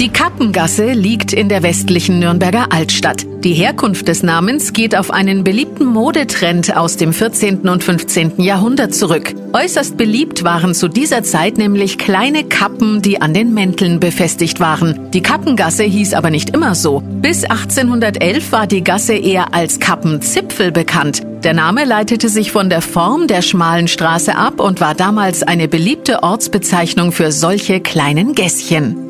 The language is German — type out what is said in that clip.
Die Kappengasse liegt in der westlichen Nürnberger Altstadt. Die Herkunft des Namens geht auf einen beliebten Modetrend aus dem 14. und 15. Jahrhundert zurück. Äußerst beliebt waren zu dieser Zeit nämlich kleine Kappen, die an den Mänteln befestigt waren. Die Kappengasse hieß aber nicht immer so. Bis 1811 war die Gasse eher als Kappenzipfel bekannt. Der Name leitete sich von der Form der schmalen Straße ab und war damals eine beliebte Ortsbezeichnung für solche kleinen Gässchen.